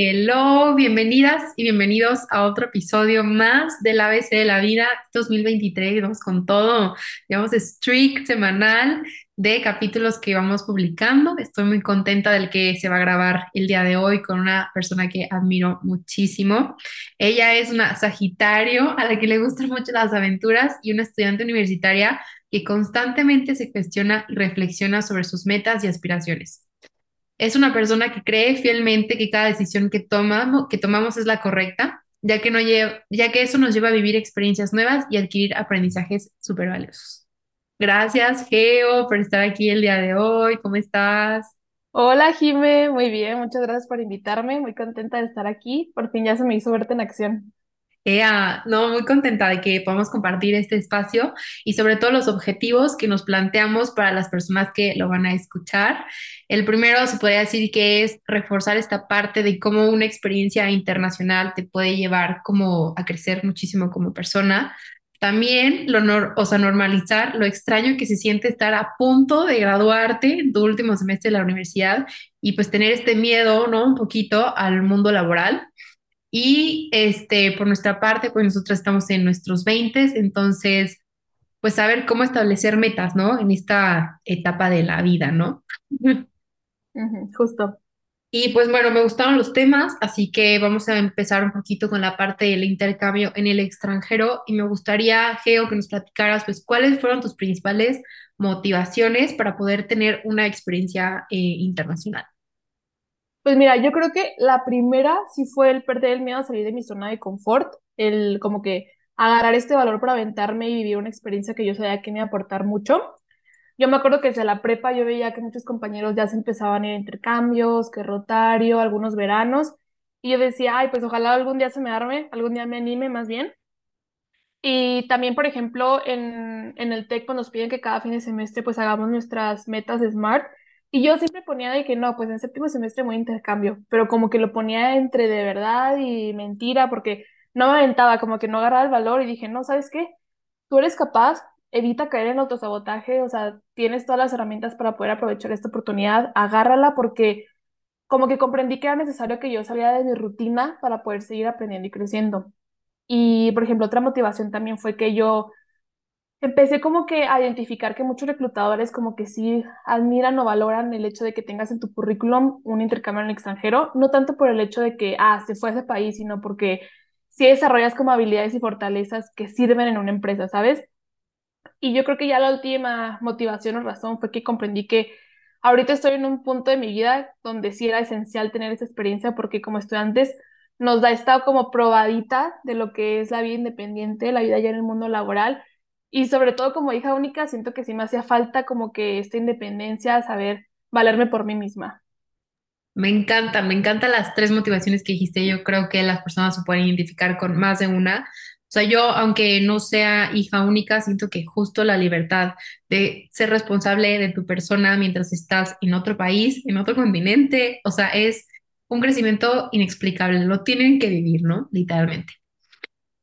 Hello, bienvenidas y bienvenidos a otro episodio más del ABC de la Vida 2023. Vamos con todo, digamos, streak semanal de capítulos que vamos publicando. Estoy muy contenta del que se va a grabar el día de hoy con una persona que admiro muchísimo. Ella es una Sagitario a la que le gustan mucho las aventuras y una estudiante universitaria que constantemente se cuestiona y reflexiona sobre sus metas y aspiraciones. Es una persona que cree fielmente que cada decisión que tomamos, es la correcta, ya que, no lleva, ya que eso nos lleva a vivir experiencias nuevas y adquirir aprendizajes súper valiosos. Gracias, Geo, por estar aquí el día de hoy. ¿Cómo estás? Hola, Jime, muy bien, muchas gracias por invitarme, muy contenta de estar aquí, por fin ya se me hizo verte en acción. No, muy contenta de que podamos compartir este espacio y sobre todo los objetivos que nos planteamos para las personas que lo van a escuchar. El primero se podría decir que es reforzar esta parte de cómo una experiencia internacional te puede llevar como a crecer muchísimo como persona. También lo nor- o sea, normalizar lo extraño que se siente estar a punto de graduarte en tu último semestre de la universidad y pues tener este miedo, ¿no? Un poquito al mundo laboral. Y este, por nuestra parte, pues nosotros estamos en nuestros 20, entonces, pues saber cómo establecer metas, ¿no? En esta etapa de la vida, ¿no? Justo. Y pues bueno, me gustaron los temas, así que vamos a empezar un poquito con la parte del intercambio en el extranjero y me gustaría, Geo, que nos platicaras, pues, cuáles fueron tus principales motivaciones para poder tener una experiencia eh, internacional. Pues mira, yo creo que la primera sí fue el perder el miedo a salir de mi zona de confort, el como que agarrar este valor para aventarme y vivir una experiencia que yo sabía que me iba a aportar mucho. Yo me acuerdo que desde la prepa yo veía que muchos compañeros ya se empezaban a ir a intercambios, que rotario, algunos veranos, y yo decía, ay, pues ojalá algún día se me arme, algún día me anime más bien. Y también, por ejemplo, en, en el TEC pues, nos piden que cada fin de semestre pues hagamos nuestras metas SMART. Y yo siempre ponía de que no, pues en séptimo semestre a intercambio, pero como que lo ponía entre de verdad y mentira, porque no me aventaba, como que no agarraba el valor y dije, no, ¿sabes qué? Tú eres capaz, evita caer en autosabotaje, o sea, tienes todas las herramientas para poder aprovechar esta oportunidad, agárrala porque como que comprendí que era necesario que yo saliera de mi rutina para poder seguir aprendiendo y creciendo. Y, por ejemplo, otra motivación también fue que yo empecé como que a identificar que muchos reclutadores como que sí admiran o valoran el hecho de que tengas en tu currículum un intercambio en el extranjero, no tanto por el hecho de que, ah, se fue a ese país, sino porque sí desarrollas como habilidades y fortalezas que sirven en una empresa, ¿sabes? Y yo creo que ya la última motivación o razón fue que comprendí que ahorita estoy en un punto de mi vida donde sí era esencial tener esa experiencia porque como estudiantes nos da esta como probadita de lo que es la vida independiente, la vida ya en el mundo laboral. Y sobre todo como hija única, siento que sí me hacía falta como que esta independencia, saber valerme por mí misma. Me encanta, me encantan las tres motivaciones que dijiste. Yo creo que las personas se pueden identificar con más de una. O sea, yo, aunque no sea hija única, siento que justo la libertad de ser responsable de tu persona mientras estás en otro país, en otro continente, o sea, es un crecimiento inexplicable. Lo tienen que vivir, ¿no? Literalmente.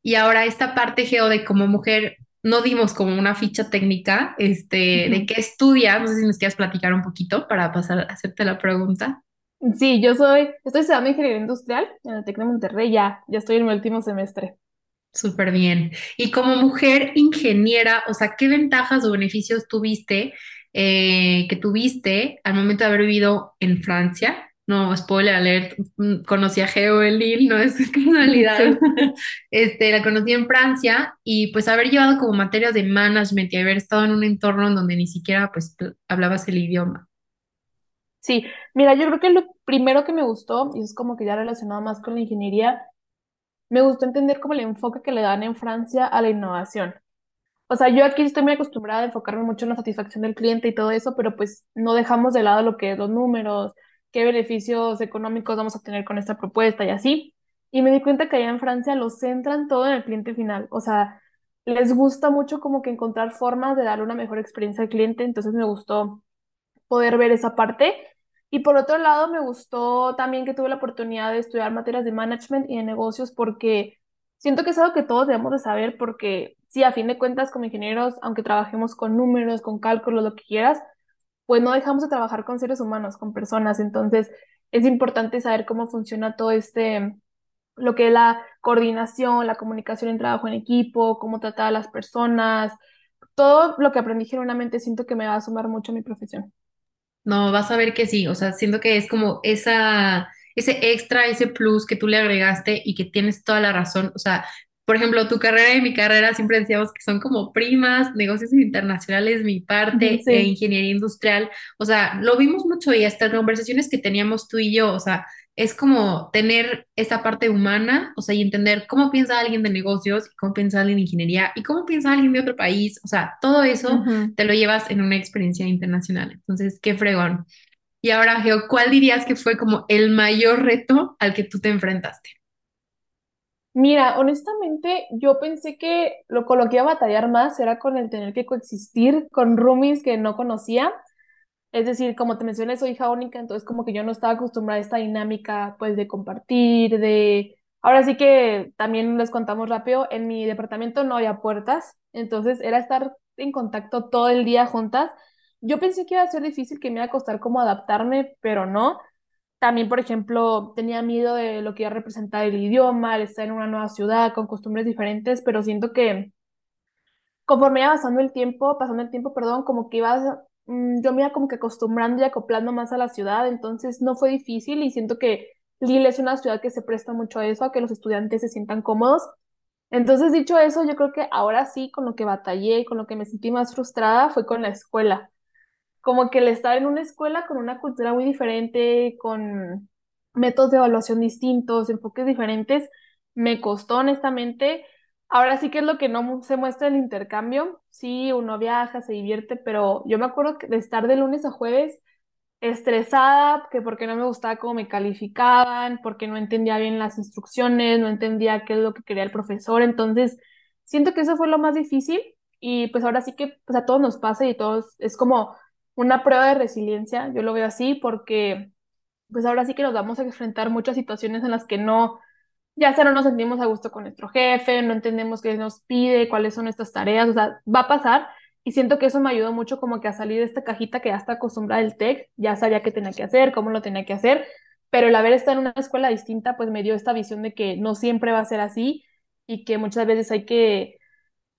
Y ahora esta parte, Geo, de como mujer, no dimos como una ficha técnica, este, de qué estudias. No sé si nos quieras platicar un poquito para pasar a hacerte la pregunta. Sí, yo soy, estoy estudiando ingeniería industrial en el TEC de Monterrey, ya, ya estoy en mi último semestre. Súper bien. Y como mujer ingeniera, o sea, ¿qué ventajas o beneficios tuviste eh, que tuviste al momento de haber vivido en Francia? No, spoiler alert, mm, conocí a Geo en Lille, no es casualidad. Este, la conocí en Francia y pues haber llevado como materias de management y haber estado en un entorno en donde ni siquiera pues hablabas el idioma. Sí, mira, yo creo que lo primero que me gustó, y es como que ya relacionado más con la ingeniería, me gustó entender como el enfoque que le dan en Francia a la innovación. O sea, yo aquí estoy muy acostumbrada a enfocarme mucho en la satisfacción del cliente y todo eso, pero pues no dejamos de lado lo que es los números, qué beneficios económicos vamos a tener con esta propuesta y así. Y me di cuenta que allá en Francia lo centran todo en el cliente final. O sea, les gusta mucho como que encontrar formas de darle una mejor experiencia al cliente, entonces me gustó poder ver esa parte. Y por otro lado, me gustó también que tuve la oportunidad de estudiar materias de management y de negocios porque siento que es algo que todos debemos de saber porque sí, a fin de cuentas, como ingenieros, aunque trabajemos con números, con cálculos, lo que quieras, pues no dejamos de trabajar con seres humanos, con personas. Entonces, es importante saber cómo funciona todo este, lo que es la coordinación, la comunicación en trabajo en equipo, cómo tratar a las personas, todo lo que aprendí genuinamente siento que me va a sumar mucho a mi profesión. No, vas a ver que sí, o sea, siento que es como esa, ese extra, ese plus que tú le agregaste y que tienes toda la razón. O sea, por ejemplo, tu carrera y mi carrera siempre decíamos que son como primas, negocios internacionales, mi parte, e Sí. ingeniería industrial. O sea, lo vimos mucho y hasta conversaciones que teníamos tú y yo, o sea, es como tener esa parte humana, o sea, y entender cómo piensa alguien de negocios, cómo piensa alguien de ingeniería y cómo piensa alguien de otro país. O sea, todo eso Ujú. te lo llevas en una experiencia internacional. Entonces, qué fregón. Y ahora, Geo, ¿cuál dirías que fue como el mayor reto al que tú te enfrentaste? Mira, honestamente, yo pensé que lo con lo que iba a batallar más era con el tener que coexistir con roomies que no conocía. Es decir, como te mencioné, soy hija única, entonces como que yo no estaba acostumbrada a esta dinámica, pues, de compartir, de... Ahora sí que también les contamos rápido, en mi departamento no había puertas, entonces era estar en contacto todo el día juntas. Yo pensé que iba a ser difícil, que me iba a costar como adaptarme, pero no. También, por ejemplo, tenía miedo de lo que iba a representar el idioma, estar en una nueva ciudad con costumbres diferentes, pero siento que conforme iba pasando el tiempo, pasando el tiempo, perdón, como que iba, mm, yo me iba como que acostumbrando y acoplando más a la ciudad, entonces no fue difícil y siento que Lille es una ciudad que se presta mucho a eso, a que los estudiantes se sientan cómodos. Entonces, dicho eso, yo creo que ahora sí, con lo que batallé con lo que me sentí más frustrada fue con la escuela como que el estar en una escuela con una cultura muy diferente, con métodos de evaluación distintos, enfoques diferentes, me costó honestamente. Ahora sí que es lo que no se muestra el intercambio. Sí, uno viaja, se divierte, pero yo me acuerdo de estar de lunes a jueves estresada, que porque no me gustaba cómo me calificaban, porque no entendía bien las instrucciones, no entendía qué es lo que quería el profesor. Entonces, siento que eso fue lo más difícil y pues ahora sí que pues a todos nos pasa y todos es como una prueba de resiliencia, yo lo veo así porque pues ahora sí que nos vamos a enfrentar muchas situaciones en las que no, ya sea no nos sentimos a gusto con nuestro jefe, no entendemos qué nos pide, cuáles son nuestras tareas, o sea, va a pasar y siento que eso me ayudó mucho como que a salir de esta cajita que ya está acostumbrada del TEC, ya sabía qué tenía que hacer, cómo lo tenía que hacer, pero el haber estado en una escuela distinta pues me dio esta visión de que no siempre va a ser así y que muchas veces hay que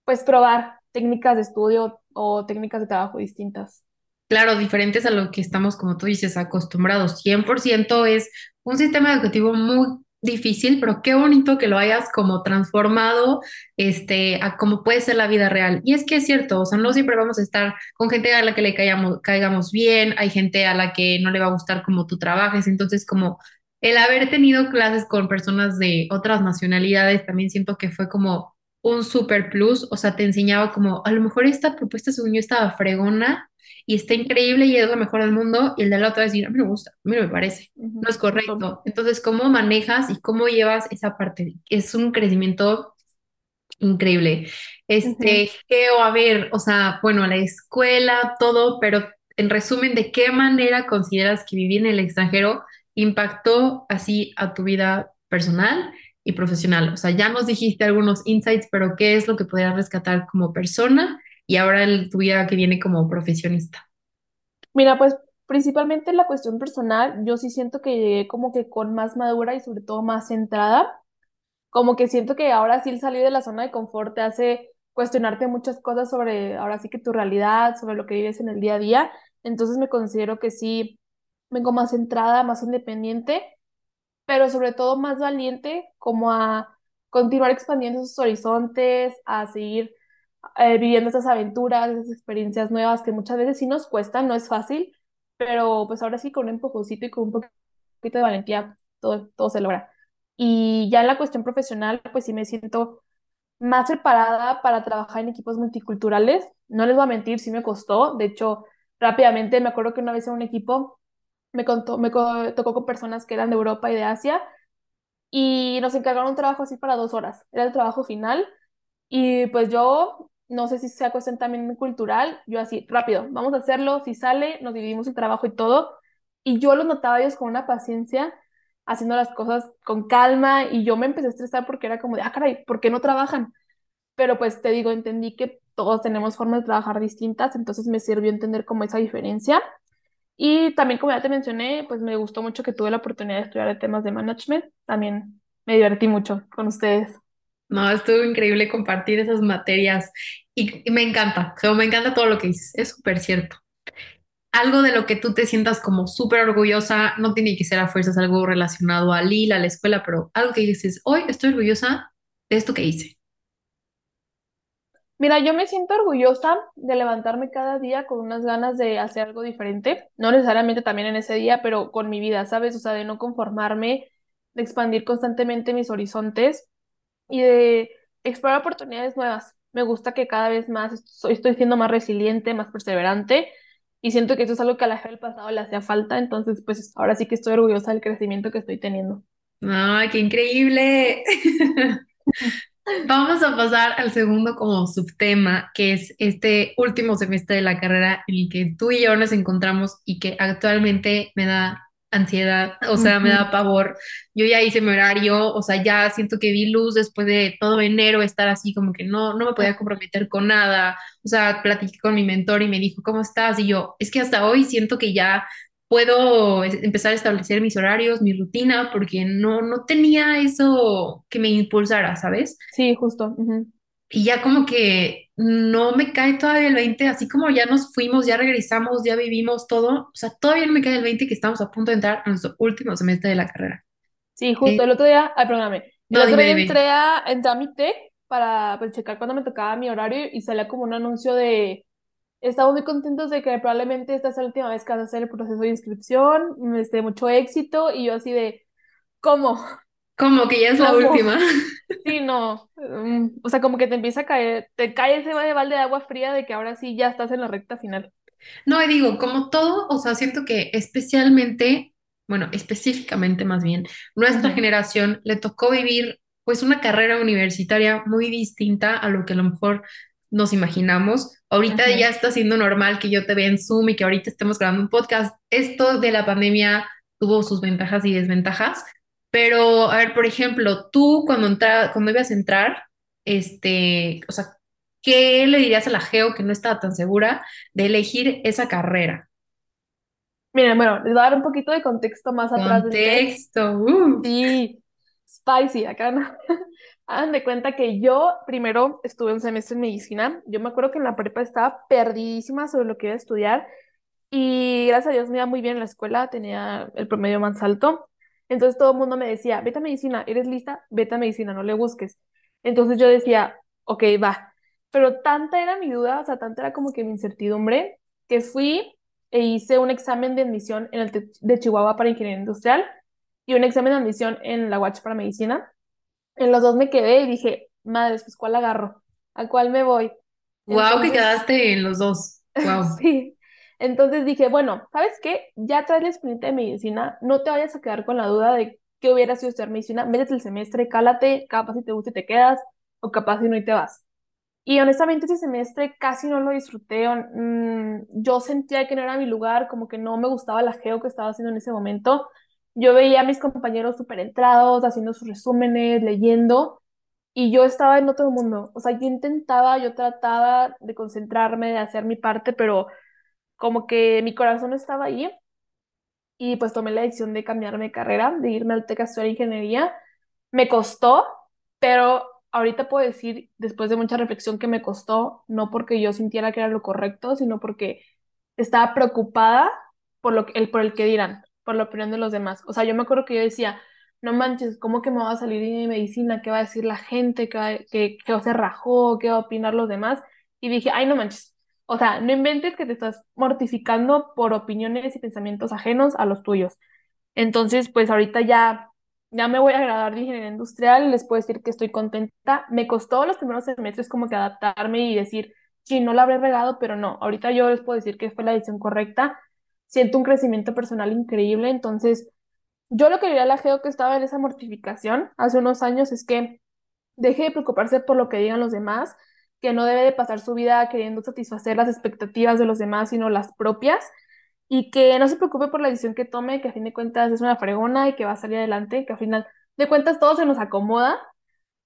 pues probar técnicas de estudio o técnicas de trabajo distintas. Claro, diferentes a lo que estamos, como tú dices, acostumbrados. 100% es un sistema educativo muy difícil, pero qué bonito que lo hayas como transformado, este, a cómo puede ser la vida real. Y es que es cierto, o sea, no siempre vamos a estar con gente a la que le caigamos, caigamos bien, hay gente a la que no le va a gustar como tú trabajes, entonces como el haber tenido clases con personas de otras nacionalidades, también siento que fue como un super plus, o sea, te enseñaba como, a lo mejor esta propuesta según yo estaba fregona y está increíble y es lo mejor del mundo, y el de la otra va a decir, a mí no me gusta, a mí no me parece, no es correcto. Entonces, ¿cómo manejas y cómo llevas esa parte? Es un crecimiento increíble. Este, Geo, a ver, o sea, bueno, la escuela, todo, pero en resumen, ¿de qué manera consideras que vivir en el extranjero impactó así a tu vida personal y profesional? O sea, ya nos dijiste algunos insights, pero ¿qué es lo que podrías rescatar como persona y ahora en tu que viene como profesionista? Mira, pues principalmente en la cuestión personal, yo sí siento que llegué como que con más madura y sobre todo más centrada, como que siento que ahora sí el salir de la zona de confort te hace cuestionarte muchas cosas sobre ahora sí que tu realidad, sobre lo que vives en el día a día, entonces me considero que sí vengo más centrada, más independiente, pero sobre todo más valiente como a continuar expandiendo esos horizontes, a seguir eh, viviendo esas aventuras, esas experiencias nuevas que muchas veces sí nos cuestan, no es fácil, pero pues ahora sí con un empujoncito y con un poquito de valentía todo, todo se logra. Y ya en la cuestión profesional, pues sí me siento más preparada para trabajar en equipos multiculturales. No les voy a mentir, sí me costó. De hecho, rápidamente me acuerdo que una vez en un equipo me, contó, me tocó con personas que eran de Europa y de Asia y nos encargaron un trabajo así para dos horas. Era el trabajo final y pues yo, no sé si sea cuestión también cultural, yo así, rápido, vamos a hacerlo, si sale, nos dividimos el trabajo y todo. Y yo los notaba a ellos con una paciencia, haciendo las cosas con calma y yo me empecé a estresar porque era como de, ah, caray, ¿por qué no trabajan? Pero pues te digo, entendí que todos tenemos formas de trabajar distintas, entonces me sirvió entender como esa diferencia. Y también, como ya te mencioné, pues me gustó mucho que tuve la oportunidad de estudiar temas de management. También me divertí mucho con ustedes. No, estuvo increíble compartir esas materias y, y me encanta, o me encanta todo lo que dices, es súper cierto. Algo de lo que tú te sientas como súper orgullosa, no tiene que ser a fuerzas algo relacionado a Lila, a la escuela, pero algo que dices, hoy estoy orgullosa de esto que hice. Mira, yo me siento orgullosa de levantarme cada día con unas ganas de hacer algo diferente, no necesariamente también en ese día, pero con mi vida, ¿sabes? O sea, de no conformarme, de expandir constantemente mis horizontes y de explorar oportunidades nuevas. Me gusta que cada vez más estoy, siendo más resiliente, más perseverante y siento que eso es algo que a la gente del pasado le hacía falta, entonces pues ahora sí que estoy orgullosa del crecimiento que estoy teniendo. ¡Ay, qué increíble! Vamos a pasar al segundo como subtema, que es este último semestre de la carrera en el que tú y yo nos encontramos y que actualmente me da ansiedad, o sea, me da pavor. Yo ya hice mi horario, o sea, ya siento que vi luz después de todo enero estar así como que no, no me podía comprometer con nada. O sea, platiqué con mi mentor y me dijo, ¿cómo estás? Y yo, es que hasta hoy siento que ya puedo empezar a establecer mis horarios, mi rutina, porque no, no tenía eso que me impulsara, ¿sabes? Sí, justo. ujú. Y ya como que no me cae todavía el 20 así como ya nos fuimos, ya regresamos, ya vivimos todo, o sea, todavía no me cae el 20 que estamos a punto de entrar a nuestro último semestre de la carrera. Sí, Eh, justo. El otro día, ay, perdóname. El no, otro dime, día dime. entré a, entré a mi tech para pues, checar cuándo me tocaba mi horario y salía como un anuncio de, estamos muy contentos de que probablemente esta sea la última vez que vas a hacer el proceso de inscripción, este, mucho éxito y yo así de, ¿cómo? Como que ya es la última. Sí, no. mm, o sea, como que te empieza a caer, te cae ese balde de agua fría de que ahora sí ya estás en la recta final. No, y digo, como todo, o sea, siento que especialmente, bueno, específicamente más bien, nuestra generación le tocó vivir pues una carrera universitaria muy distinta a lo que a lo mejor nos imaginamos. Ahorita ya ujú. está siendo normal que yo te vea en Zoom y que ahorita estemos grabando un podcast. Esto de la pandemia tuvo sus ventajas y desventajas, pero a ver, por ejemplo, tú cuando entra, cuando ibas a entrar, este, o sea, ¿qué le dirías a la Geo que no estaba tan segura? de elegir esa carrera. Miren, bueno, les voy a dar un poquito de contexto más atrás. Contexto. uh. Sí, spicy, acá no. Hagan de cuenta que yo primero estuve un semestre en medicina. Yo me acuerdo que en la prepa estaba perdidísima sobre lo que iba a estudiar y gracias a Dios me iba muy bien en la escuela, tenía el promedio más alto. Entonces todo el mundo me decía, vete a medicina, ¿eres lista? Vete a medicina, no le busques. Entonces yo decía, ok, va. Pero tanta era mi duda, o sea, tanta era como que mi incertidumbre, que fui e hice un examen de admisión en el de Chihuahua para ingeniería industrial y un examen de admisión en la UACH para medicina. En los dos me quedé y dije, madres, pues ¿cuál agarro? ¿A cuál me voy? Wow, que Entonces, quedaste en los dos. Wow. sí. Entonces dije, bueno, ¿sabes qué? Ya traes la experiencia de medicina, no te vayas a quedar con la duda de qué hubiera sido estudiar medicina, métete el semestre, cálate, capaz si te gusta y te quedas, o capaz si no y te vas. Y honestamente ese semestre casi no lo disfruté. mm, yo sentía que no era mi lugar, como que no me gustaba la geo que estaba haciendo en ese momento. Yo veía a mis compañeros súper entrados, haciendo sus resúmenes, leyendo, y yo estaba en otro mundo. O sea, yo intentaba, yo trataba de concentrarme, de hacer mi parte, pero como que mi corazón estaba ahí. Y pues tomé la decisión de cambiarme de carrera, de irme al TEC a estudiar ingeniería. Me costó, pero ahorita puedo decir, después de mucha reflexión, que me costó, no porque yo sintiera que era lo correcto, sino porque estaba preocupada por lo que, el, por el que dirán, por la opinión de los demás. O sea, yo me acuerdo que yo decía, no manches, ¿cómo que me va a salir de medicina? ¿Qué va a decir la gente? ¿Qué va, que, que se rajó? ¿Qué va a opinar los demás? Y dije, ay, no manches. O sea, no inventes que te estás mortificando por opiniones y pensamientos ajenos a los tuyos. Entonces, pues ahorita ya, ya me voy a graduar de ingeniería industrial, les puedo decir que estoy contenta. Me costó los primeros semestres como que adaptarme y decir, sí, no la habré regado, pero no, ahorita yo les puedo decir que fue la decisión correcta. Siento un crecimiento personal increíble, entonces yo lo que diría a la Geo que estaba en esa mortificación hace unos años es que deje de preocuparse por lo que digan los demás, que no debe de pasar su vida queriendo satisfacer las expectativas de los demás, sino las propias y que no se preocupe por la decisión que tome, que a fin de cuentas es una fregona y que va a salir adelante, que a final de cuentas todo se nos acomoda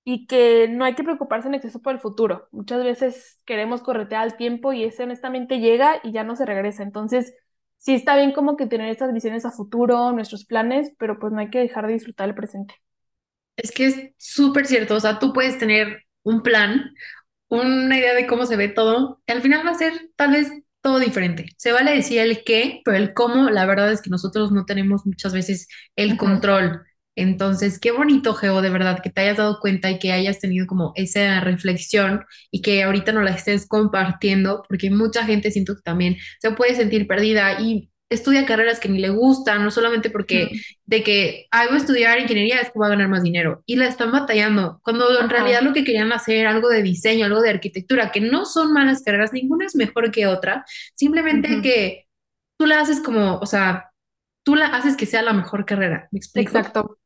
y que no hay que preocuparse en exceso por el futuro. Muchas veces queremos corretear al tiempo y ese honestamente llega y ya no se regresa. Entonces, sí está bien como que tener estas visiones a futuro, nuestros planes, pero pues no hay que dejar de disfrutar el presente. Es que es súper cierto, o sea, tú puedes tener un plan, una idea de cómo se ve todo, y al final va a ser tal vez todo diferente. Se vale decir el qué, pero el cómo, la verdad es que nosotros no tenemos muchas veces el control. Entonces, qué bonito, Geo, de verdad, que te hayas dado cuenta y que hayas tenido como esa reflexión y que ahorita no la estés compartiendo, porque mucha gente siento que también se puede sentir perdida y estudia carreras que ni le gustan, no solamente porque de que "Ay, voy a estudiar ingeniería es que voy a ganar más dinero y la están batallando, cuando en realidad lo que querían hacer, algo de diseño, algo de arquitectura, que no son malas carreras, ninguna es mejor que otra, simplemente que tú la haces como, o sea, tú la haces que sea la mejor carrera, ¿me explico? Exacto.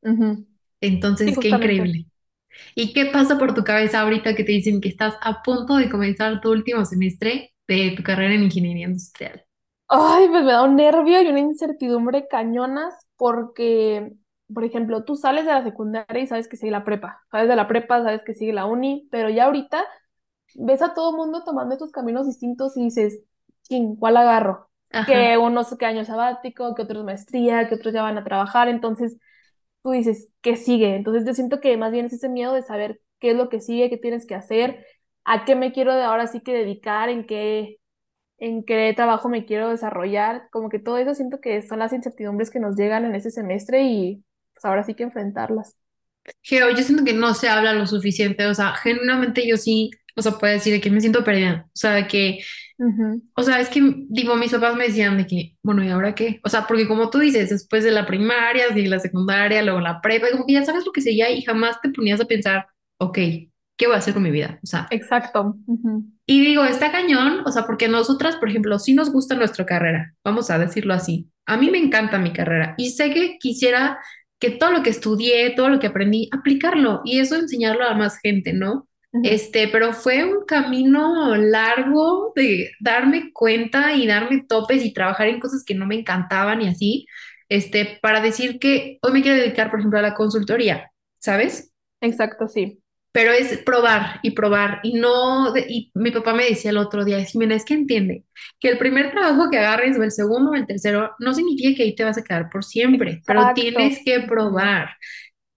Entonces, qué increíble. ¿Y qué pasa por tu cabeza ahorita que te dicen que estás a punto de comenzar tu último semestre de tu carrera en ingeniería industrial? Ay, pues me da un nervio y una incertidumbre cañonas porque, por ejemplo, tú sales de la secundaria y sabes que sigue la prepa, sales de la prepa, sabes que sigue la uni, pero ya ahorita ves a todo mundo tomando estos caminos distintos y dices, ¿quién, cuál agarro? Ajá. Que unos que año sabático, que otros maestría, que otros ya van a trabajar, entonces tú dices, ¿qué sigue? Entonces yo siento que más bien es ese miedo de saber qué es lo que sigue, qué tienes que hacer, a qué me quiero de ahora sí que dedicar, en qué en qué trabajo me quiero desarrollar, como que todo eso siento que son las incertidumbres que nos llegan en ese semestre y pues ahora sí que enfrentarlas. Geo, yo siento que no se habla lo suficiente, o sea, genuinamente yo sí, o sea, puedo decir de que me siento perdida, o sea, de que Ujú, O sea, es que, digo, mis papás me decían de que, bueno, ¿y ahora qué? O sea, porque como tú dices, después de la primaria, de la secundaria, luego la prepa, como que ya sabes lo que seguía y jamás te ponías a pensar, ok, ¿qué voy a hacer con mi vida? O sea, Exacto. ujú, y digo, está cañón, o sea, porque nosotras, por ejemplo, sí nos gusta nuestra carrera, vamos a decirlo así. A mí me encanta mi carrera y sé que quisiera que todo lo que estudié, todo lo que aprendí, aplicarlo y eso enseñarlo a más gente, ¿no? Este, pero fue un camino largo de darme cuenta y darme topes y trabajar en cosas que no me encantaban y así, este, para decir que hoy me quiero dedicar, por ejemplo, a la consultoría, ¿sabes? Exacto, sí. Pero es probar y probar y no, y mi papá me decía el otro día, Jimena, es que entiende que el primer trabajo que agarres o el segundo o el tercero no significa que ahí te vas a quedar por siempre, pero tienes que probar.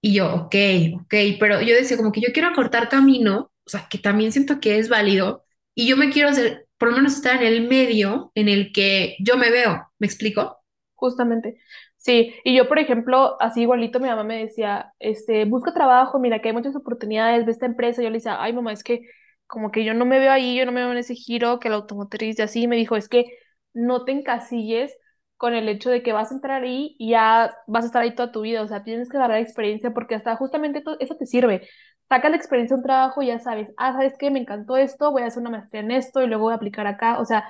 Y yo, ok, ok, pero yo decía como que yo quiero acortar camino, o sea, que también siento que es válido y yo me quiero hacer, por lo menos estar en el medio en el que yo me veo, ¿me explico? Justamente. Sí, y yo, por ejemplo, así igualito mi mamá me decía, este, busca trabajo, mira que hay muchas oportunidades de esta empresa. Yo le decía, ay mamá, es que como que yo no me veo ahí, yo no me veo en ese giro, que la automotriz y así. Me dijo, es que no te encasilles con el hecho de que vas a entrar ahí y ya vas a estar ahí toda tu vida. O sea, tienes que agarrar experiencia porque hasta justamente eso te sirve. Saca la experiencia de un trabajo y ya sabes, ah, ¿sabes qué? Me encantó esto, voy a hacer una maestría en esto y luego voy a aplicar acá. O sea,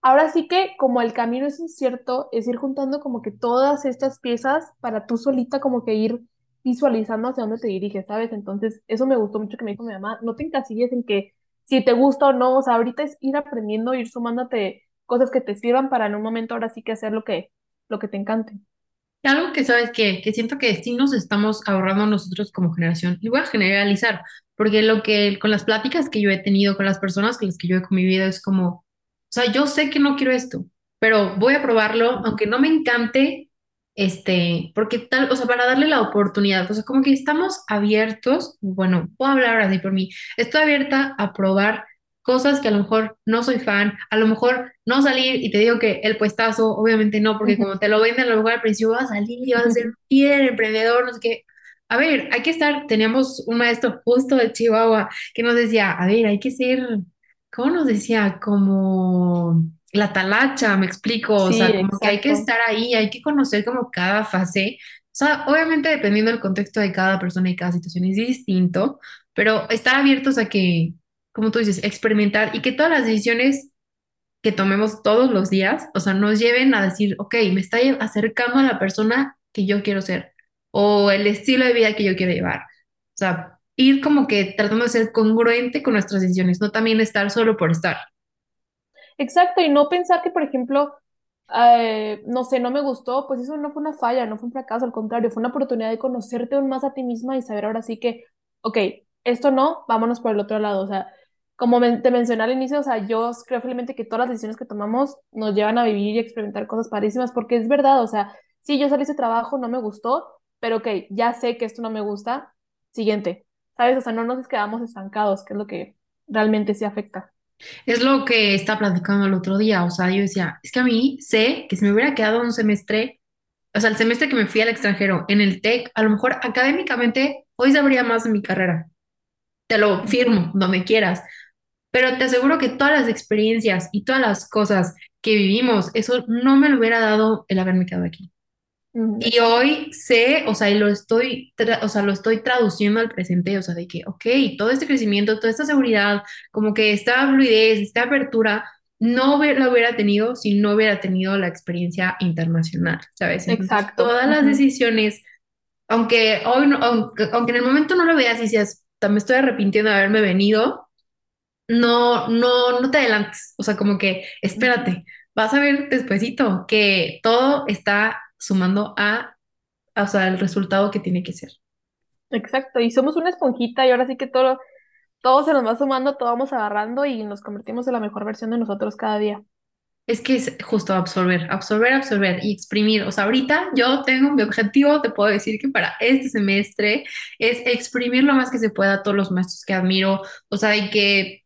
Ahora sí que como el camino es incierto, es ir juntando como que todas estas piezas para tú solita como que ir visualizando hacia dónde te diriges, ¿sabes? Entonces, eso me gustó mucho que me dijo mi mamá, no te encasilles en que si te gusta o no, o sea, ahorita es ir aprendiendo, ir sumándote cosas que te sirvan para en un momento ahora sí que hacer lo que, lo que te encante. Algo que sabes que, que siento que sí nos estamos ahorrando nosotros como generación, y voy a generalizar, porque lo que con las pláticas que yo he tenido con las personas con las que yo he convivido es como, o sea, yo sé que no quiero esto, pero voy a probarlo, aunque no me encante, este, porque tal, o sea, para darle la oportunidad, o sea, como que estamos abiertos, bueno, puedo hablar ahora sí por mí, estoy abierta a probar cosas que a lo mejor no soy fan, a lo mejor no salir y te digo que el puestazo, obviamente no, porque Ujú. como te lo venden a lo mejor al principio vas a salir y vas a ser bien emprendedor, no sé qué. A ver, hay que estar, teníamos un maestro justo de Chihuahua que nos decía, a ver, hay que ser, ¿cómo nos decía? Como la talacha, me explico, o Sí, sea, como que hay que estar ahí, hay que conocer como cada fase. O sea, obviamente dependiendo del contexto de cada persona y cada situación es distinto, pero estar abiertos a que como tú dices, experimentar y que todas las decisiones que tomemos todos los días, o sea, nos lleven a decir, ok, me está acercando a la persona que yo quiero ser o el estilo de vida que yo quiero llevar. O sea, ir como que tratando de ser congruente con nuestras decisiones, no también estar solo por estar. Exacto, y no pensar que, por ejemplo, eh, no sé, no me gustó, pues eso no fue una falla, no fue un fracaso, al contrario, fue una oportunidad de conocerte aún más a ti misma y saber ahora sí que, ok, esto no, vámonos por el otro lado, o sea, como te mencioné al inicio, o sea, yo creo fielmente que todas las decisiones que tomamos nos llevan a vivir y experimentar cosas padrísimas, porque es verdad, o sea, sí, yo salí de ese trabajo, no me gustó, pero ok, ya sé que esto no me gusta, siguiente, ¿sabes? O sea, no nos quedamos estancados, que es lo que realmente sí afecta. Es lo que estaba platicando el otro día, o sea, yo decía, es que a mí sé que si me hubiera quedado un semestre, o sea, el semestre que me fui al extranjero en el TEC, a lo mejor académicamente hoy sabría más de mi carrera, te lo firmo, donde quieras, pero te aseguro que todas las experiencias y todas las cosas que vivimos, eso no me lo hubiera dado el haberme quedado aquí. Y hoy sé, o sea, y lo estoy, o sea, lo estoy traduciendo al presente, o sea, de que, ok, todo este crecimiento, toda esta seguridad, como que esta fluidez, esta apertura, no la hubiera tenido si no hubiera tenido la experiencia internacional, ¿sabes? Entonces, exacto, todas las decisiones, aunque hoy, no- aunque, aunque en el momento no lo veas y decías, "Ta- me estoy arrepintiendo de haberme venido, no, no, no te adelantes, o sea, como que espérate, vas a ver despuesito que todo está sumando a o sea, el resultado que tiene que ser. Exacto, y somos una esponjita y ahora sí que todo, todo se nos va sumando, todo vamos agarrando y nos convertimos en la mejor versión de nosotros cada día. Es que es justo absorber, absorber, absorber y exprimir. O sea, ahorita yo tengo mi objetivo, te puedo decir que para este semestre es exprimir lo más que se pueda a todos los maestros que admiro. O sea, y que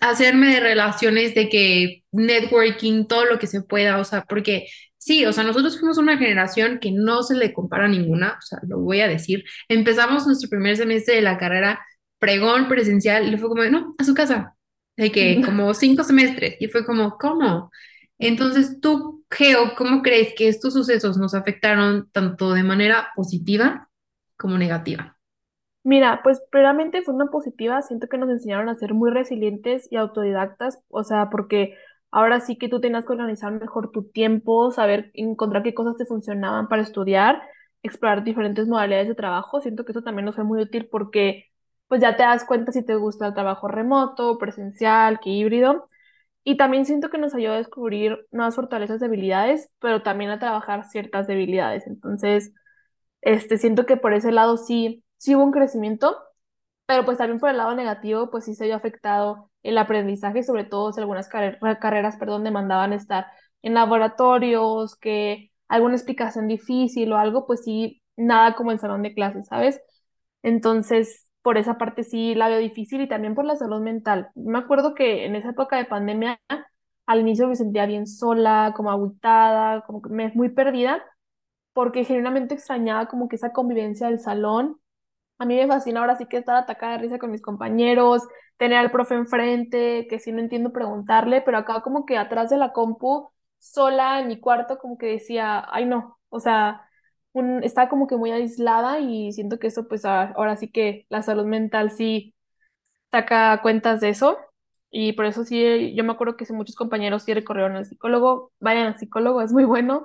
hacerme de relaciones, de que networking, todo lo que se pueda. O sea, porque sí, o sea, nosotros fuimos una generación que no se le compara a ninguna. O sea, lo voy a decir. Empezamos nuestro primer semestre de la carrera pregón presencial y le fue como, no, a su casa. De que como cinco semestres. Y fue como, ¿cómo? Entonces, tú, Geo, ¿cómo crees que estos sucesos nos afectaron tanto de manera positiva como negativa? Mira, pues primeramente fue una positiva, siento que nos enseñaron a ser muy resilientes y autodidactas, o sea, porque ahora sí que tú tenías que organizar mejor tu tiempo, saber encontrar qué cosas te funcionaban para estudiar, explorar diferentes modalidades de trabajo, siento que eso también nos fue muy útil porque pues ya te das cuenta si te gusta el trabajo remoto, presencial, que híbrido, y también siento que nos ayudó a descubrir nuevas fortalezas y habilidades, pero también a trabajar ciertas debilidades, entonces... Este, siento que por ese lado sí, sí hubo un crecimiento, pero pues también por el lado negativo, pues sí se vio afectado el aprendizaje, sobre todo si algunas carre- carreras, perdón, demandaban estar en laboratorios, que alguna explicación difícil o algo, pues sí, nada como el salón de clases, ¿sabes? Entonces, por esa parte sí la veo difícil y también por la salud mental. Me acuerdo que en esa época de pandemia, al inicio me sentía bien sola, como agitada, como que me muy perdida porque genuinamente extrañaba como que esa convivencia del salón. A mí me fascina ahora sí que estar atacada de risa con mis compañeros, tener al profe enfrente, que si no entiendo preguntarle, pero acá como que atrás de la compu, sola en mi cuarto, como que decía, ay no, o sea, un, estaba como que muy aislada y siento que eso pues a- ahora sí que la salud mental sí saca cuentas de eso. Y por eso sí, yo me acuerdo que sí, muchos compañeros sí recorrieron al psicólogo, vayan al psicólogo, es muy bueno,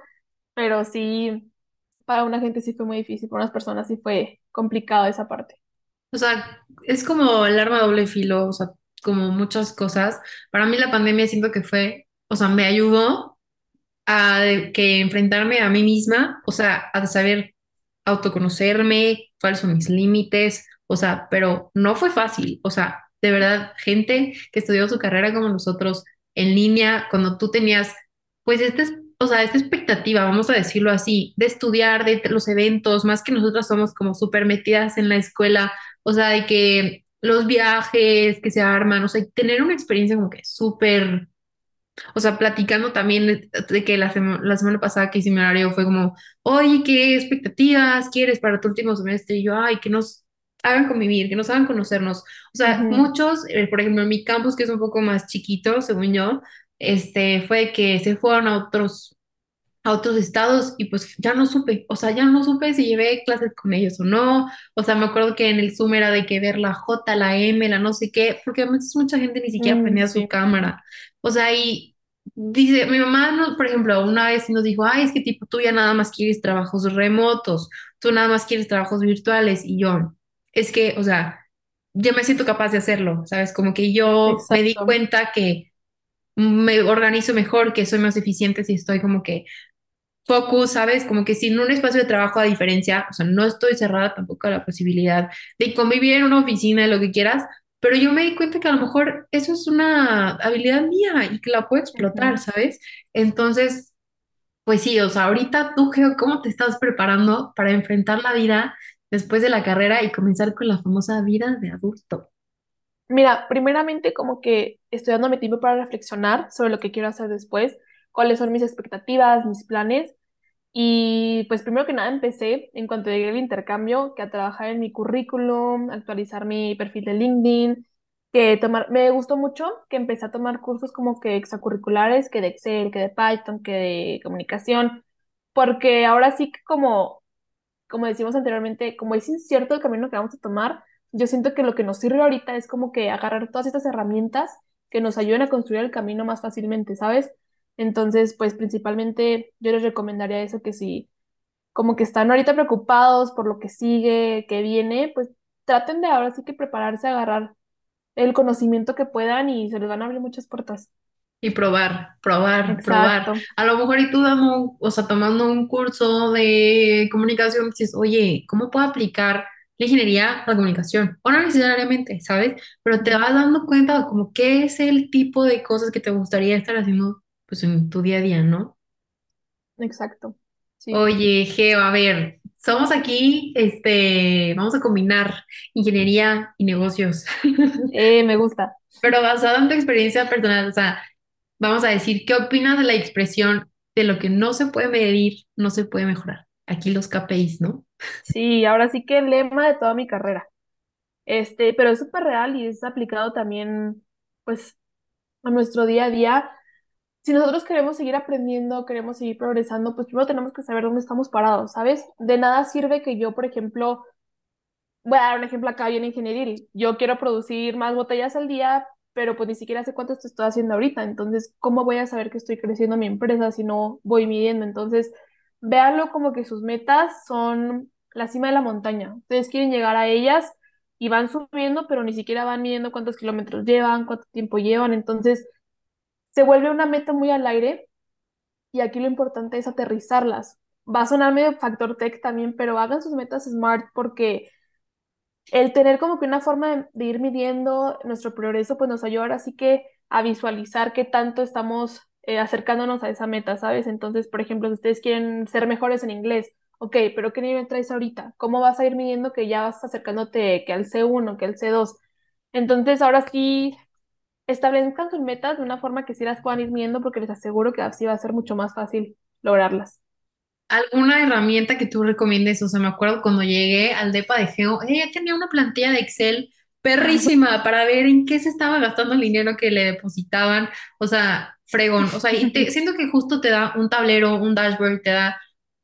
pero sí para una gente sí fue muy difícil, para unas personas sí fue complicado esa parte. O sea, es como el arma doble filo, o sea, como muchas cosas. Para mí la pandemia siento que fue, o sea, me ayudó a que enfrentarme a mí misma, o sea, a saber autoconocerme, cuáles son mis límites, o sea, pero no fue fácil, o sea, de verdad, gente que estudió su carrera como nosotros en línea, cuando tú tenías, pues, esta, es- o sea, esta expectativa, vamos a decirlo así, de estudiar, de los eventos, más que nosotras somos como súper metidas en la escuela, o sea, de que los viajes que se arman, o sea, tener una experiencia como que súper o sea, platicando también de, que la, sema- la semana pasada que hice mi horario fue como, oye, ¿qué expectativas quieres para tu último semestre? Y yo, ay, que nos hagan convivir, que nos hagan conocernos. O sea, muchos, eh, por ejemplo, en mi campus, que es un poco más chiquito, según yo, este, fue que se fueron a otros a otros estados y pues ya no supe, o sea, ya no supe si llevé clases con ellos o no, o sea, me acuerdo que en el Zoom era de que ver la J, la M, la no sé qué, porque a veces mucha gente ni siquiera mm, prendía su sí, cámara, o sea, y dice, mi mamá, no, por ejemplo, una vez nos dijo, ay, es que tipo, tú ya nada más quieres trabajos remotos, tú nada más quieres trabajos virtuales, y yo, es que, o sea, yo me siento capaz de hacerlo, ¿sabes? Como que yo me di exacto. cuenta que me organizo mejor, que soy más eficiente si estoy como que focus, ¿sabes? Como que sin un espacio de trabajo a diferencia, o sea, no estoy cerrada tampoco a la posibilidad de convivir en una oficina, lo que quieras, pero yo me di cuenta que a lo mejor eso es una habilidad mía y que la puedo explotar. ¿sabes? Entonces, pues sí, o sea, ahorita tú, Geo, ¿cómo te estás preparando para enfrentar la vida después de la carrera y comenzar con la famosa vida de adulto? Mira, primeramente como que estoy dándome tiempo para reflexionar sobre lo que quiero hacer después, cuáles son mis expectativas, mis planes. Y pues primero que nada empecé en cuanto llegué al intercambio, que a trabajar en mi currículum, actualizar mi perfil de LinkedIn, que tomar, me gustó mucho que empecé a tomar cursos como que extracurriculares, que de Excel, que de Python, que de comunicación, porque ahora sí que como como decimos anteriormente, como es incierto el camino que vamos a tomar, yo siento que lo que nos sirve ahorita es como que agarrar todas estas herramientas que nos ayuden a construir el camino más fácilmente, ¿sabes? Entonces, pues principalmente yo les recomendaría eso, que si como que están ahorita preocupados por lo que sigue, que viene, pues traten de ahora sí que prepararse a agarrar el conocimiento que puedan y se les van a abrir muchas puertas. Y probar, probar, probar. A lo mejor y tú dando, o sea, tomando un curso de comunicación, dices, oye, ¿cómo puedo aplicar la ingeniería la comunicación? O no necesariamente, ¿sabes? Pero te vas dando cuenta de como qué es el tipo de cosas que te gustaría estar haciendo, pues, en tu día a día, ¿no? Exacto. Sí. Oye, Geo, a ver, somos aquí, este, vamos a combinar ingeniería y negocios, Eh, me gusta. pero basado en tu experiencia personal, o sea, Vamos a decir, ¿qué opinas de la expresión de lo que no se puede medir, no se puede mejorar? Aquí los KPIs, ¿no? Sí, ahora sí que el lema de toda mi carrera. Este, pero es súper real y es aplicado también, pues, a nuestro día a día. Si nosotros queremos seguir aprendiendo, queremos seguir progresando, pues primero tenemos que saber dónde estamos parados, ¿sabes? De nada sirve que yo, por ejemplo, voy a dar un ejemplo acá bien ingeniería. Yo quiero producir más botellas al día, pero pues ni siquiera sé cuánto esto estoy haciendo ahorita. Entonces, ¿cómo voy a saber que estoy creciendo mi empresa si no voy midiendo? Entonces, véanlo como que sus metas son la cima de la montaña. Ustedes quieren llegar a ellas y van subiendo, pero ni siquiera van midiendo cuántos kilómetros llevan, cuánto tiempo llevan. Entonces, se vuelve una meta muy al aire y aquí lo importante es aterrizarlas. Va a sonar medio factor tech también, pero hagan sus metas smart porque el tener como que una forma de, de ir midiendo nuestro progreso, pues nos ayuda así que a visualizar qué tanto estamos eh, acercándonos a esa meta, ¿sabes? Entonces, por ejemplo, si ustedes quieren ser mejores en inglés, ok, pero ¿qué nivel traes ahorita? ¿Cómo vas a ir midiendo que ya vas acercándote que al C1, que al C2? Entonces, ahora sí, establezcan sus metas de una forma que sí las puedan ir midiendo porque les aseguro que así va a ser mucho más fácil lograrlas. ¿Alguna herramienta que tú recomiendes? O sea, me acuerdo cuando llegué al DEPA de Geo, ella tenía una plantilla de Excel perrísima para ver en qué se estaba gastando el dinero que le depositaban. O sea, fregón. O sea, y te, siento que justo te da un tablero, un dashboard, te da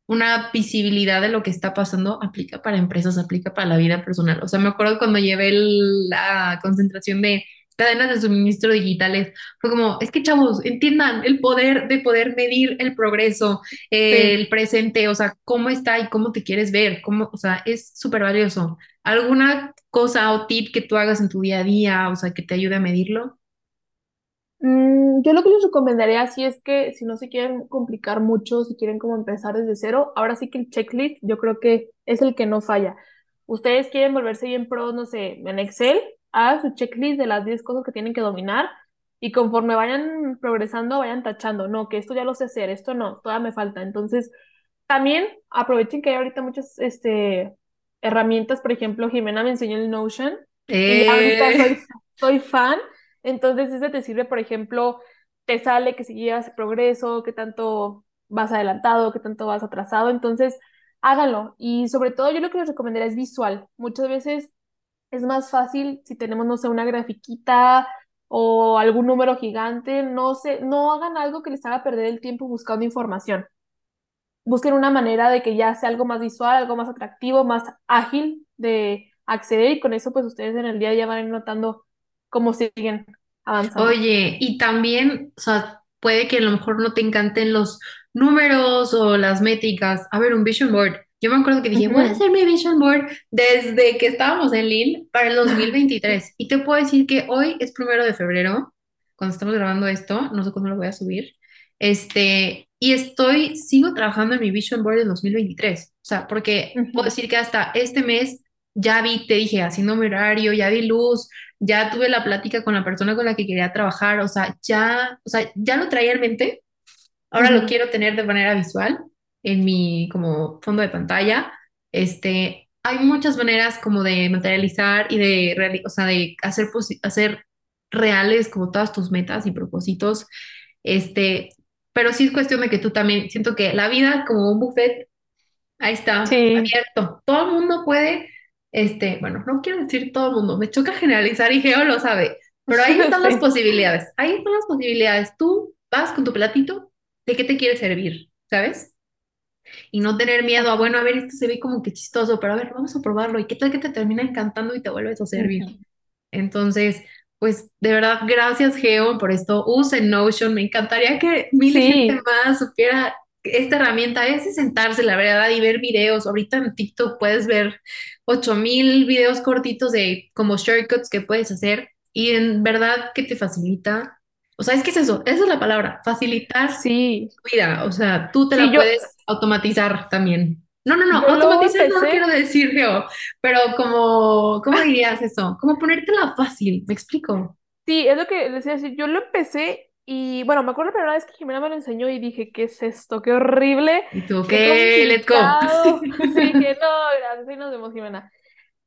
una visibilidad de lo que está pasando, aplica para empresas, aplica para la vida personal. O sea, me acuerdo cuando llevé el- la concentración de cadenas de suministro digitales, fue como, es que chavos, entiendan el poder de poder medir el progreso, eh, Sí. el presente, o sea, cómo está y cómo te quieres ver, cómo, o sea, es súper valioso. ¿Alguna cosa o tip que tú hagas en tu día a día, o sea, que te ayude a medirlo? Mm, yo lo que les recomendaría sí es que si no se quieren complicar mucho, si quieren como empezar desde cero, ahora sí que el checklist yo creo que es el que no falla. Ustedes quieren volverse bien pros, no sé, en Excel, hagan su checklist de las 10 cosas que tienen que dominar y conforme vayan progresando, vayan tachando, no, que esto ya lo sé hacer, esto no, todavía me falta. Entonces, también aprovechen que hay ahorita muchas este, herramientas, por ejemplo, Jimena me enseñó el Notion y ya ahorita soy, Eh, soy fan. Entonces, ese te sirve, por ejemplo, te sale que si llevas progreso, qué tanto vas adelantado, qué tanto vas atrasado. Entonces, háganlo. Y sobre todo, yo lo que les recomendaría es visual. Muchas veces es más fácil si tenemos, no sé, una grafiquita o algún número gigante. No sé, no hagan algo que les haga perder el tiempo buscando información. Busquen una manera de que ya sea algo más visual, algo más atractivo, más ágil de acceder y con eso, pues ustedes en el día ya van notando cómo siguen avanzando. Oye, y también, o sea, puede que a lo mejor no te encanten los números o las métricas. A ver, un vision board. Yo me acuerdo que dije, voy a hacer mi vision board desde que estábamos en Lille para el 2023. Y te puedo decir que hoy es primero de febrero, cuando estamos grabando esto, no sé cuándo lo voy a subir. Este, y estoy, sigo trabajando en mi vision board del 2023. O sea, porque puedo ujú. decir que hasta este mes ya vi, te dije, haciendo mi horario, ya di luz ya tuve la plática con la persona con la que quería trabajar, o sea, ya, o sea, ya lo traía en mente, ahora lo quiero tener de manera visual en mi como fondo de pantalla. Este, hay muchas maneras como de materializar y de, o sea, de hacer, hacer reales como todas tus metas y propósitos. Este, pero sí es cuestión de que tú también, siento que la vida como un buffet Ahí está, Sí, abierto. Todo el mundo puede, este, bueno, no quiero decir todo el mundo, me choca generalizar y Geo lo sabe, pero ahí están las posibilidades, ahí están las posibilidades. Tú vas con tu platito, ¿de qué te quieres servir? ¿Sabes? Y no tener miedo a, bueno, a ver, esto se ve como que chistoso, pero a ver, vamos a probarlo. ¿Y qué tal que te termina encantando y te vuelves a servir? Ujú. Entonces, pues de verdad, gracias Geo por esto. Usen Notion. Me encantaría que mil gente Sí, más supiera esta herramienta. Es sentarse, la verdad, y ver videos. Ahorita en TikTok puedes ver ocho mil videos cortitos de como shortcuts que puedes hacer y en verdad que te facilita. O sea, es que es eso, esa es la palabra, facilitar sí. tu vida. O sea, tú te Sí, la yo, puedes automatizar también. No, no, no, yo automatizar no quiero decir, Geo. Pero como, ¿cómo dirías eso? Como ponértela fácil, ¿me explico? Sí, es lo que les decía. Yo lo empecé y bueno, me acuerdo la primera vez que Jimena me lo enseñó y dije, ¿qué es esto? ¡Qué horrible! Y tú, ¡Qué let's go. Sí, dije, no, gracias, y nos vemos, Jimena.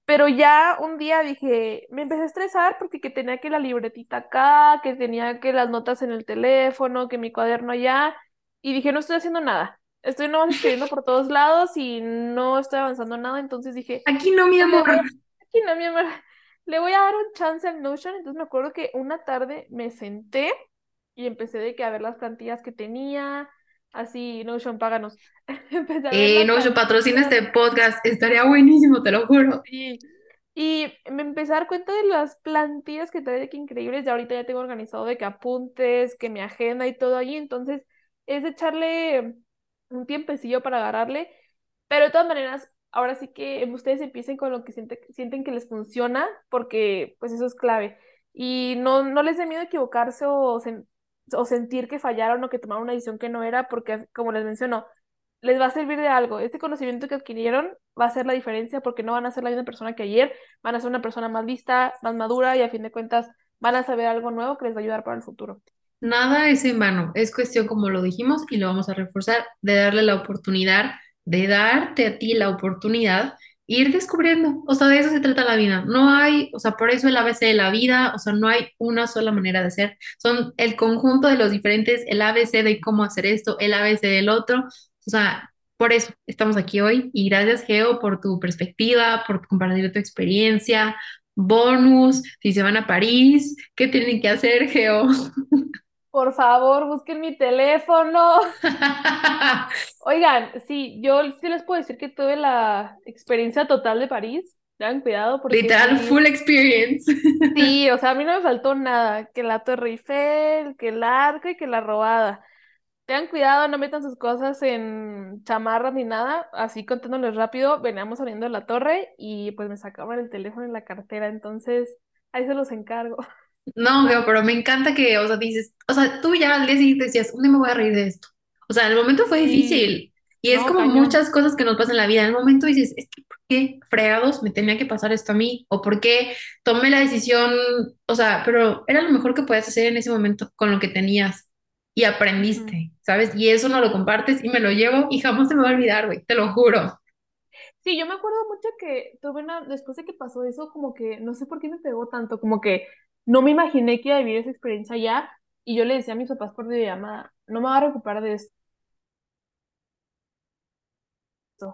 Pero ya un día dije, me empecé a estresar porque que tenía que la libretita acá, que tenía que las notas en el teléfono, que mi cuaderno allá, y dije, no estoy haciendo nada. Estoy nomás escribiendo por todos lados y no estoy avanzando nada. Entonces dije, Aquí no, mi amor. aquí no, mi amor, le voy a dar un chance al Notion. Entonces me acuerdo que una tarde me senté y empecé de que a ver las plantillas que tenía, así, Notion, páganos. Eh, las no, yo patrocino plantillas este podcast, estaría buenísimo, te lo juro. Sí. Y me empecé a dar cuenta de las plantillas que trae de que increíbles. Ya ahorita ya tengo organizado de que apuntes, que mi agenda y todo ahí. Entonces es echarle un tiempecillo para agarrarle. Pero de todas maneras, ahora sí que ustedes empiecen con lo que siente- sienten que les funciona, porque pues eso es clave. Y no, no les dé miedo equivocarse o, o sentir que fallaron o que tomaron una decisión que no era, porque como les menciono, les va a servir de algo. Este conocimiento que adquirieron va a hacer la diferencia porque no van a ser la misma persona que ayer, van a ser una persona más lista, más madura y a fin de cuentas van a saber algo nuevo que les va a ayudar para el futuro. Nada es en vano, es cuestión, como lo dijimos y lo vamos a reforzar, de darle la oportunidad, de darte a ti la oportunidad, ir descubriendo, o sea, de eso se trata la vida. No hay, o sea, por eso el ABC de la vida, o sea, no hay una sola manera de ser, son el conjunto de los diferentes, el ABC de cómo hacer esto, el ABC del otro, o sea, por eso estamos aquí hoy y gracias, Geo, por tu perspectiva, por compartir tu experiencia. Bonus, si se van a París, ¿qué tienen que hacer, Geo? Por favor, busquen mi teléfono. Oigan, sí, yo sí les puedo decir que tuve la experiencia total de París. Tengan cuidado porque Literal, sí, full experience. sí, o sea, a mí no me faltó nada, que la Torre Eiffel, que el arco y que la robada. Tengan cuidado, no metan sus cosas en chamarras ni nada. Así contándoles rápido, veníamos saliendo de la torre y pues me sacaban el teléfono y la cartera. Entonces, ahí se los encargo. No, Geo, pero me encanta que, o sea, dices, o sea, tú ya al día siguiente decías, un día me voy a reír de esto. O sea, el momento fue Sí, difícil. Y es como cañón. muchas cosas que nos pasan en la vida. En el momento dices, es que, ¿por qué fregados me tenía que pasar esto a mí? ¿O por qué tomé la decisión? O sea, pero era lo mejor que podías hacer en ese momento con lo que tenías. Y aprendiste, ¿sabes? Y eso no lo compartes y me lo llevo y jamás se me va a olvidar, güey, te lo juro. Sí, yo me acuerdo mucho que tuve una, después de que pasó eso, como que no sé por qué me pegó tanto, como que no me imaginé que iba a vivir esa experiencia ya. Y yo le decía a mis papás por videollamada, no me voy a recuperar de esto.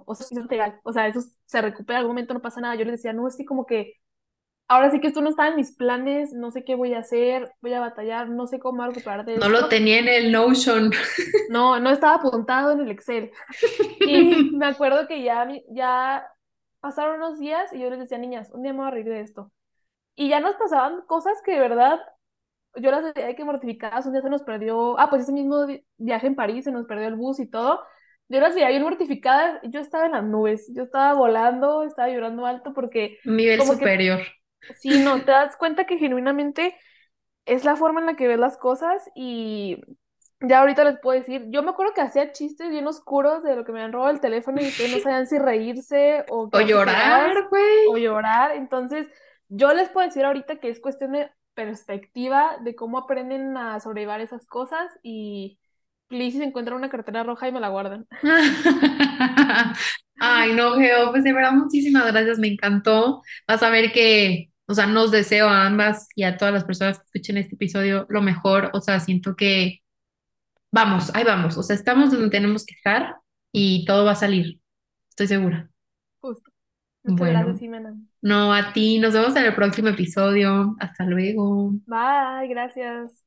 O sea, es legal. O sea, eso se recupera en algún momento, no pasa nada. Yo les decía, no, es que como que ahora sí que esto no está en mis planes, no sé qué voy a hacer, voy a batallar, no sé cómo recuperar de No lo esto. tenía en el Notion. No, no estaba apuntado en el Excel. Y me acuerdo que ya, ya pasaron unos días y yo les decía, niñas, un día me voy a reír de esto. Y ya nos pasaban cosas que de verdad yo las veía de que mortificadas. Un día se nos perdió, ah, pues ese mismo vi- viaje en París se nos perdió el bus y todo. Yo las veía bien mortificadas. Yo estaba en las nubes, yo estaba volando, estaba llorando alto porque nivel como que superior. si no te das cuenta que genuinamente es la forma en la que ves las cosas y ya ahorita les puedo decir, yo me acuerdo que hacía chistes bien oscuros de lo que me habían robado el teléfono y ustedes no sabían si reírse o O llorar, güey. o llorar, entonces yo les puedo decir ahorita que es cuestión de perspectiva, de cómo aprenden a sobrellevar esas cosas y please si encuentran una cartera roja y me la guardan. Ay, no, Geo, pues de verdad muchísimas gracias, me encantó. Vas a ver que, o sea, nos deseo a ambas y a todas las personas que escuchen este episodio lo mejor, o sea, siento que vamos, ahí vamos, o sea, estamos donde tenemos que estar y todo va a salir, estoy segura. Justo. Muchas gracias, Bueno, Jimena. No a ti, nos vemos en el próximo episodio, hasta luego. Bye, gracias.